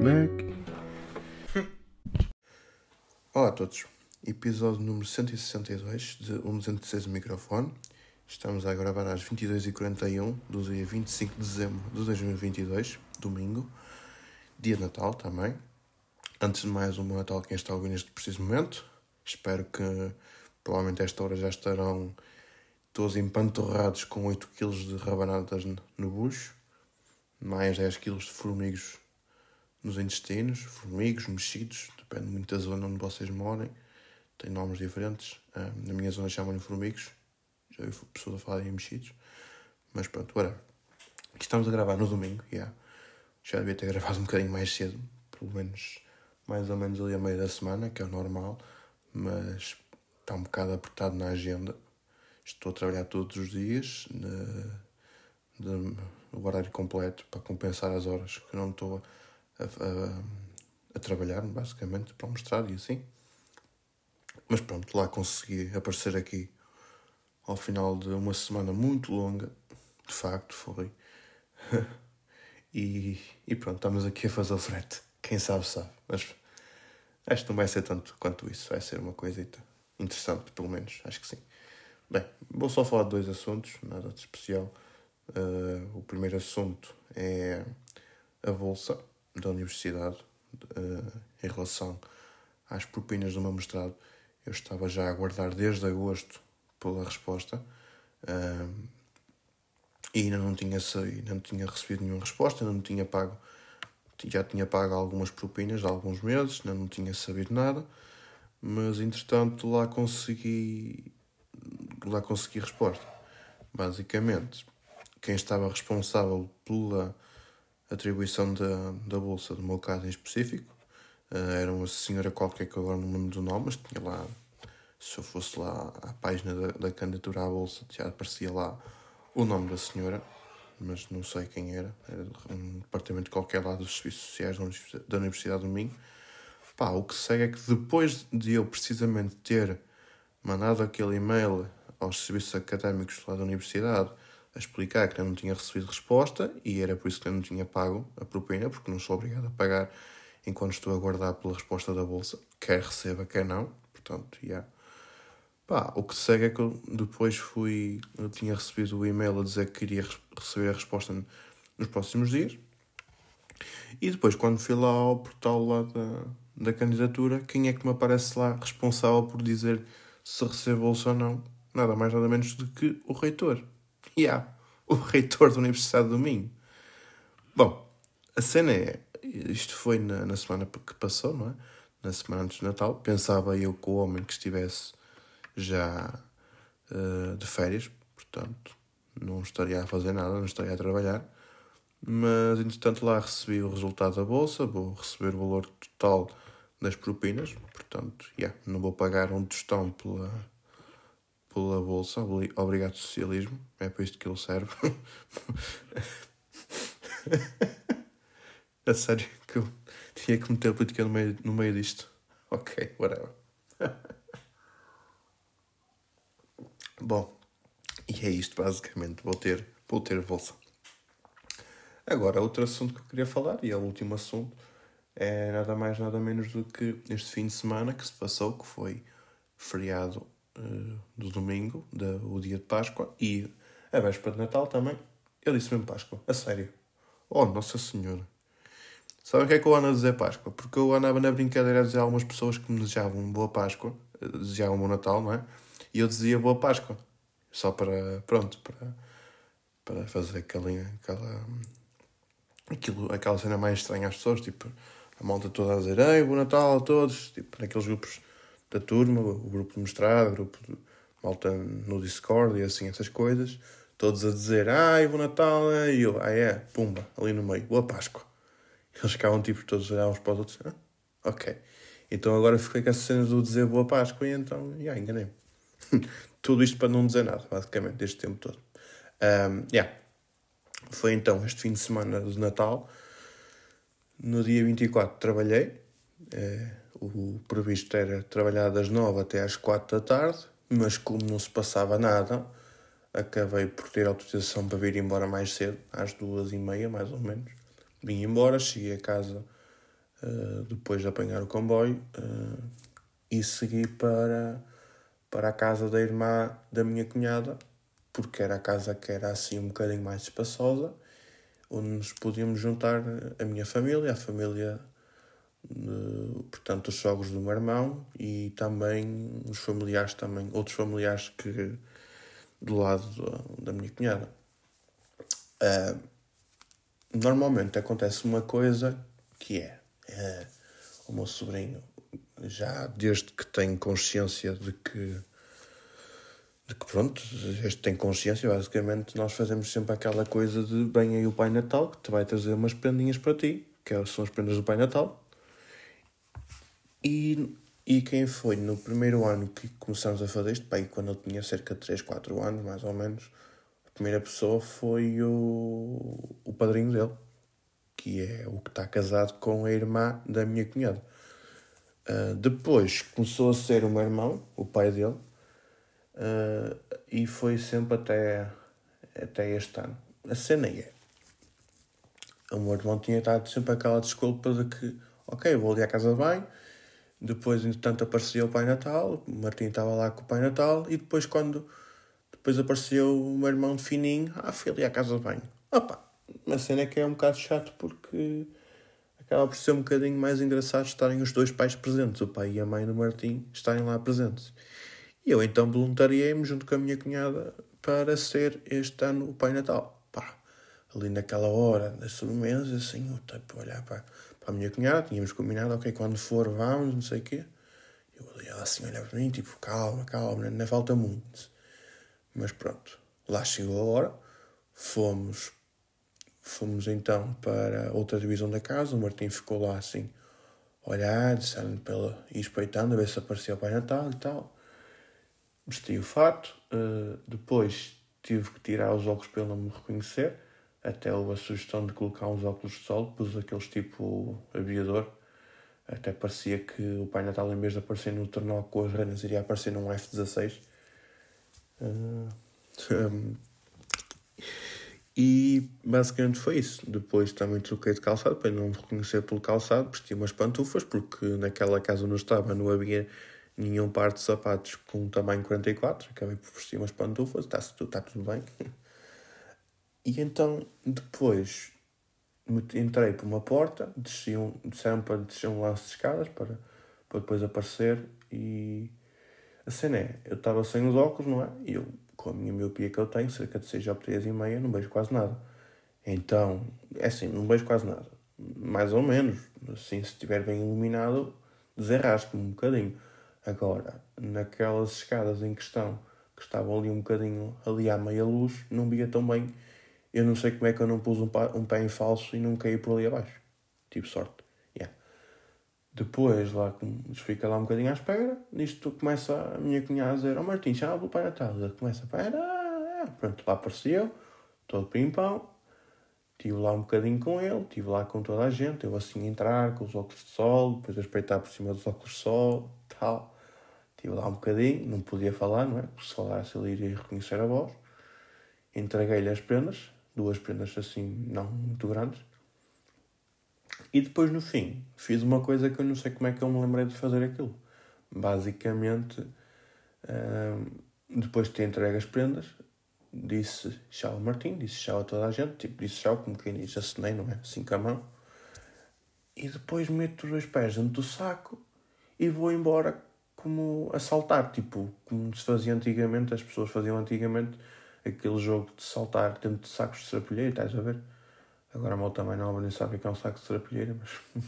Mac. Olá a todos, episódio número 162 de Um 206 Microfone. Estamos a gravar às 22h41 do dia 25 de dezembro de 2022, domingo, dia de Natal também. Antes de mais, um bom Natal quem está a neste preciso momento. Espero que, provavelmente, a esta hora já estarão todos empanturrados com 8 kg de rabanadas no bucho, mais 10 kg de formigos nos intestinos, formigos, mexidos, depende muito da zona onde vocês morem, tem nomes diferentes. Na minha zona chamam-lhe formigos, já vi pessoas a falar em mexidos, mas pronto, whatever. Estamos a gravar no domingo, yeah. já devia ter gravado um bocadinho mais cedo, pelo menos mais ou menos ali a meio da semana, que é o normal, mas está um bocado apertado na agenda. Estou a trabalhar todos os dias, no horário completo, para compensar as horas que não estou a, a, a trabalhar, basicamente, para mostrar e assim. Mas pronto, lá consegui aparecer aqui ao final de uma semana muito longa, de facto foi. e, e pronto, estamos aqui a fazer o frete. Quem sabe, sabe. Mas acho que não vai ser tanto quanto isso. Vai ser uma coisita interessante, pelo menos. Acho que sim. Bem, vou só falar de dois assuntos, nada de especial. Uh, o primeiro assunto é a bolsa da universidade uh, em relação às propinas do meu mestrado. Eu estava já a aguardar desde agosto pela resposta uh, e ainda não tinha ainda não tinha recebido nenhuma resposta, ainda não tinha pago, já tinha pago algumas propinas há alguns meses, ainda não tinha sabido nada, mas entretanto lá consegui lá consegui resposta. Basicamente, quem estava responsável pela atribuição da, da bolsa, do meu caso em específico. Uh, era uma senhora qualquer que agora não me do nome, mas tinha lá, se eu fosse lá à página da, da candidatura à bolsa, já aparecia lá o nome da senhora, mas não sei quem era. Era um departamento qualquer lá dos serviços sociais da Universidade do Minho. Pá, o que sei é que depois de eu precisamente ter mandado aquele e-mail aos serviços académicos lá da universidade a explicar que eu não tinha recebido resposta e era por isso que eu não tinha pago a propina, porque não sou obrigado a pagar enquanto estou a aguardar pela resposta da bolsa, quer receba, quer não. Portanto, já. Yeah. Pá, o que segue é que eu depois fui. Eu tinha recebido o e-mail a dizer que queria receber a resposta nos próximos dias. E depois, quando fui lá ao portal lá da, da candidatura, quem é que me aparece lá responsável por dizer se recebo bolsa ou não? Nada mais, nada menos do que o reitor yeah, o reitor da Universidade do Minho. Bom, a cena é. Isto foi na, na semana que passou, não é? Na semana antes de Natal. Pensava eu que o homem que estivesse já uh, de férias, portanto, não estaria a fazer nada, não estaria a trabalhar. Mas, entretanto, lá recebi o resultado da bolsa, vou receber o valor total das propinas, portanto, yeah, não vou pagar um tostão pela pela Bolsa, obrigado socialismo, é para isto que ele serve. a sério que eu tinha que meter política no meio, no meio disto. Ok, whatever. Bom, e é isto basicamente, vou ter, vou ter bolsa. Agora, outro assunto que eu queria falar, e é o último assunto, é nada mais nada menos do que este fim de semana que se passou, que foi feriado do domingo, o dia de Páscoa, e a véspera de Natal também. Eu disse mesmo Páscoa, a sério. Oh, Nossa Senhora. Sabe o que é que eu ando a dizer Páscoa? Porque eu andava na brincadeira a dizer a algumas pessoas que me desejavam boa Páscoa, eh, desejavam bom Natal, não é? E eu dizia boa Páscoa. Só para, pronto, para, para fazer aquela, aquela, aquilo, aquela cena mais estranha às pessoas, tipo, a malta toda a dizer, ei, bom Natal a todos, tipo, naqueles grupos da turma, o grupo de mestrado, o grupo de malta no Discord e assim, essas coisas, todos a dizer, ai, bom Natal, e eu, ah é, pumba, ali no meio, boa Páscoa. Eles ficavam tipo todos a olhar uns para os outros, ah, ok. Então agora fiquei com essa cena do dizer boa Páscoa e então, já, yeah, enganei Tudo isto para não dizer nada, basicamente, deste tempo todo. Um, yeah. Foi então este fim de semana de Natal. No dia 24 trabalhei. Eh, o previsto era trabalhar das nove até às quatro da tarde, mas como não se passava nada, acabei por ter autorização para vir embora mais cedo, às duas e meia, mais ou menos. Vim embora, cheguei a casa uh, depois de apanhar o comboio, uh, e segui para, para a casa da irmã da minha cunhada, porque era a casa que era assim um bocadinho mais espaçosa, onde nos podíamos juntar a minha família, a família, portanto, os sogros do meu irmão e também os familiares, também, outros familiares que do lado da minha cunhada. Uh, normalmente acontece uma coisa que é uh, o meu sobrinho já desde que tem consciência de que de que pronto, este tem consciência, basicamente nós fazemos sempre aquela coisa de bem aí o Pai Natal, que te vai trazer umas prendinhas para ti, que é, são as prendas do Pai Natal. E, e quem foi no primeiro ano que começamos a fazer isto, pai, quando eu tinha cerca de 3, 4 anos, mais ou menos, a primeira pessoa foi o, o padrinho dele, que é o que está casado com a irmã da minha cunhada. Uh, depois começou a ser o meu irmão, o pai dele, uh, e foi sempre até, até este ano. A cena é: o meu irmão tinha estado sempre aquela desculpa de que, ok, vou ali à casa de banho, depois, entretanto, apareceu o Pai Natal, o Martim estava lá com o Pai Natal, e depois, quando depois apareceu o meu irmão de fininho, ah, fui ali à casa de banho. Opa, a cena é que é um bocado chato porque acaba por ser um bocadinho mais engraçado estarem os dois pais presentes, o pai e a mãe do Martim estarem lá presentes. E eu então voluntariei-me junto com a minha cunhada para ser este ano o Pai Natal. Ali naquela hora da sobremesa, assim, eu tipo, olhar para, para a minha cunhada, tínhamos combinado, ok, quando for vamos, não sei o quê. Eu ali, ela assim olhava para mim, tipo, calma, calma, ainda falta muito. Mas pronto, lá chegou a hora, fomos Fomos então para outra divisão da casa. O Martim ficou lá assim, olhar, pela, e espreitando, a ver se aparecia o Pai Natal e tal. Vesti o fato. Uh, depois tive que tirar os óculos para ele não me reconhecer. Até houve a sugestão de colocar uns óculos de sol, pus aqueles tipo aviador. Até parecia que o Pai Natal, em vez de aparecer no tornó com as renas, iria aparecer num F-16. Uh, um, e basicamente foi isso. Depois também troquei de calçado para não me reconhecer pelo calçado, vesti umas pantufas, porque naquela casa onde estava não havia nenhum par de sapatos com tamanho 44. Acabei por vestir umas pantufas, está tá tudo bem. E então depois entrei por uma porta, desci um, disseram para descer um lance de escadas para, para depois aparecer e a cena é, eu estava sem os óculos, não é? E eu com a minha miopia que eu tenho, cerca de 6 dioptrias e meia, não vejo quase nada. Então, é assim, não vejo quase nada. Mais ou menos. Assim, se estiver bem iluminado, desenrasco-me um bocadinho. Agora, naquelas escadas em questão, que estavam ali um bocadinho ali à meia luz, não via tão bem. Eu não sei como é que eu não pus um, pé, um pé em falso e não caí por ali abaixo. Tive sorte. Depois, lá, fica lá um bocadinho à espera, nisto começa a minha cunhada a dizer: Ó oh, Martim, chama o Pai Natal. Ele começa a parar, pronto, lá apareceu, todo pimpão. Estive lá um bocadinho com ele, estive lá com toda a gente, eu assim a entrar com os óculos de sol, depois a espreitar por cima dos óculos de sol, tal. Estive lá um bocadinho, não podia falar, não é? Porque se falasse ele iria reconhecer a voz. Entreguei-lhe as prendas, duas prendas assim, não muito grandes e depois, no fim, fiz uma coisa que eu não sei como é que eu me lembrei de fazer aquilo. Basicamente, depois de ter entregue as prendas, disse tchau ao Martim, disse tchau a toda a gente, tipo, disse tchau, como quem diz, acenei, não é? Assim com a mão. E depois meto os dois pés dentro do saco e vou embora como a saltar, tipo, como se fazia antigamente, as pessoas faziam antigamente aquele jogo de saltar dentro de sacos de serapilheiro, estás a ver? Agora a malta também não nem sabe o que é um saco de serapilheira, mas.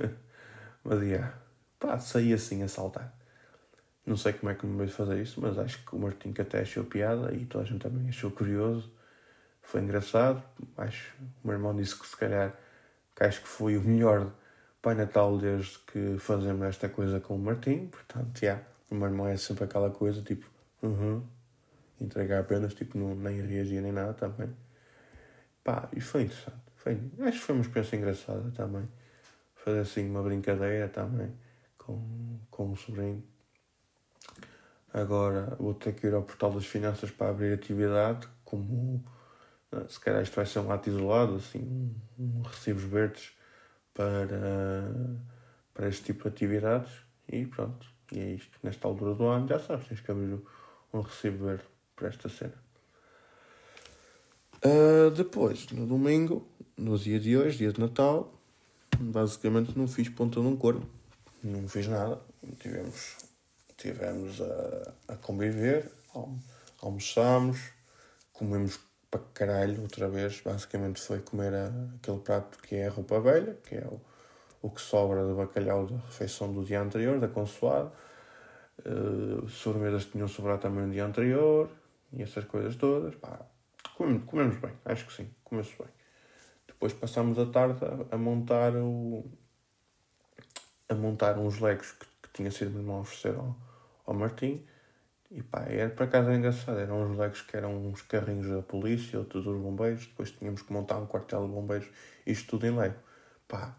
mas yeah. pá, saí assim a saltar. Não sei como é que me veio fazer isso, mas acho que o Martim que até achou piada e toda a gente também achou curioso. Foi engraçado. Acho o meu irmão disse que se calhar que acho que foi o melhor Pai Natal desde que fazemos esta coisa com o Martim. Portanto, yeah, o meu irmão é sempre aquela coisa tipo, uhum, -huh, entregar apenas, tipo, não, nem reagir nem nada também. Pá, e foi interessante. Foi, acho que foi uma experiência engraçada também. Fazer assim uma brincadeira também com, com o sobrinho. Agora vou ter que ir ao portal das finanças para abrir atividade, como eh, se calhar isto vai ser um ato isolado, assim, um, um recibos verdes para, para este tipo de atividades e pronto. E é isto. Nesta altura do ano, já sabes, tens que abrir um recibo verde para esta cena. Uh, depois, no domingo, no dia de hoje, dia de Natal, basicamente não fiz ponta num corno. Não fiz nada. Tivemos, tivemos a, a conviver, almoçámos, comemos para caralho outra vez. Basicamente foi comer a, aquele prato que é a roupa velha, que é o, o que sobra do bacalhau da refeição do dia anterior, da consoada. Uh, sobremesas tinham sobrado também no dia anterior e essas coisas todas. Pá, comemos, bem, acho que sim, comemos bem. Depois passámos a tarde a, a montar o. a montar uns legos que, que tinha sido meu irmão oferecer ao, ao Martim e pá, era para casa engraçado, eram uns legos que eram uns carrinhos da polícia, outros dos bombeiros, depois tínhamos que montar um quartel de bombeiros, isto tudo em lego. Pá,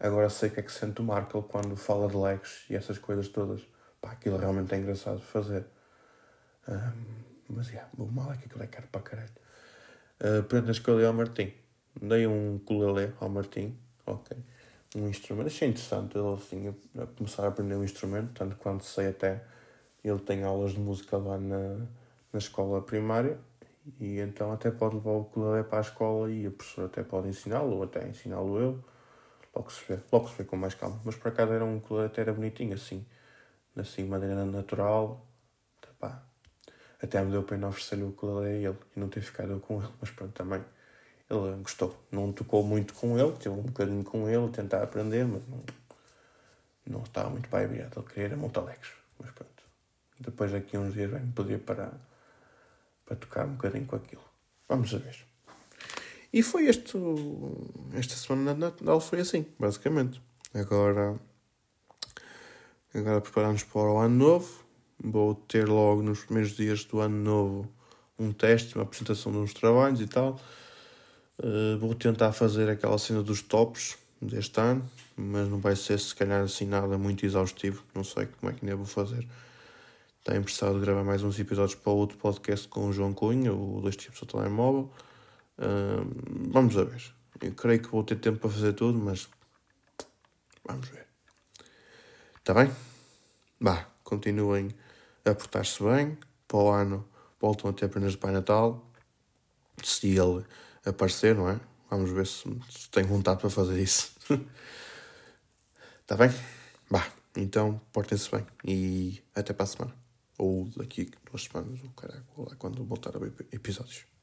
agora sei que é que sente o Markel quando fala de legos e essas coisas todas. Pá, aquilo realmente é engraçado de fazer. Um, mas, yeah, o mal é que aquilo é caro para caralho. Uh, que eu dei ao Martim. Dei um ukulele ao Martim, ok. Um instrumento, achei interessante ele assim, a começar a aprender um instrumento, tanto quanto sei até ele tem aulas de música lá na, na escola primária e então até pode levar o ukulele para a escola e a professora até pode ensiná-lo ou até ensiná-lo eu. Logo se vê, logo se vê com mais calma. Mas por acaso era um ukulele até era bonitinho assim, assim, madeira natural. Até me deu pena oferecer-lhe o ukulele a ele e não ter ficado com ele, mas pronto, também ele gostou. Não tocou muito com ele, teve um bocadinho com ele, tentar aprender, mas não, não estava muito bem virado. Ele queria montar legos, mas pronto. Depois daqui a uns dias vai-me poder parar para tocar um bocadinho com aquilo. Vamos a ver. E foi este. Esta semana de Natal foi assim, basicamente. Agora. Agora preparamos para o ano novo. Vou ter logo nos primeiros dias do ano novo um teste, uma apresentação de uns trabalhos e tal. Uh, vou tentar fazer aquela cena dos tops deste ano, mas não vai ser se calhar assim nada muito exaustivo. Não sei como é que ainda vou fazer. Está interessado em gravar mais uns episódios para outro podcast com o João Cunha, o Dois Tipos ao Telemóvel. Uh, vamos a ver. Eu creio que vou ter tempo para fazer tudo, mas vamos ver. Está bem? Vá, continuem a portar-se bem. Para o ano voltam a ter apenas de Pai Natal. Se ele aparecer, não é? Vamos ver se, se tenho vontade para fazer isso. Está bem? Vá, então portem-se bem e até para a semana. Ou daqui duas semanas, ou caralho, quando voltar a ver episódios.